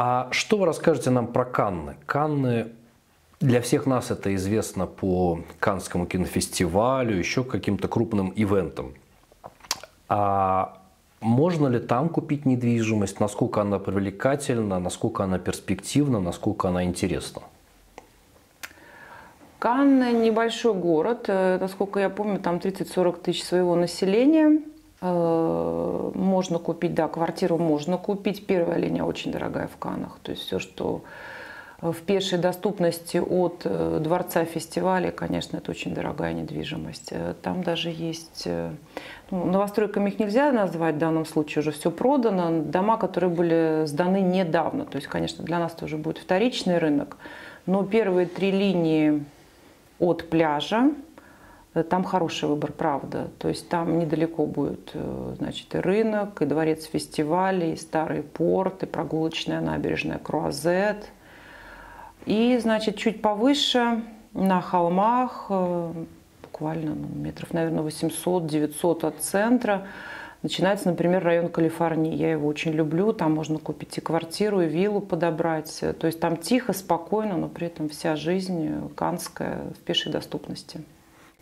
А что вы расскажете нам про Канны? Канны для всех нас это известно по Каннскому кинофестивалю, еще каким-то крупным ивентам. А можно ли там купить недвижимость? Насколько она привлекательна, насколько она перспективна, насколько она интересна? Канны небольшой город, э, насколько я помню, там 30-40 тысяч своего населения. Э, можно купить, да, квартиру можно купить. Первая линия очень дорогая в Канах. То есть все, что в пешей доступности от э, дворца фестиваля, конечно, это очень дорогая недвижимость. Там даже есть... Ну, новостройками их нельзя назвать в данном случае, уже все продано. Дома, которые были сданы недавно. То есть, конечно, для нас тоже будет вторичный рынок. Но первые три линии от пляжа. Там хороший выбор, правда. То есть там недалеко будет э, значит, и рынок, и дворец фестивалей, и старый порт, и прогулочная набережная Круазет. И, значит, чуть повыше, на холмах, э, буквально ну, метров, наверное, 800-900 от центра, Начинается, например, район Калифорнии. Я его очень люблю. Там можно купить и квартиру, и виллу подобрать. То есть там тихо, спокойно, но при этом вся жизнь канская в пешей доступности.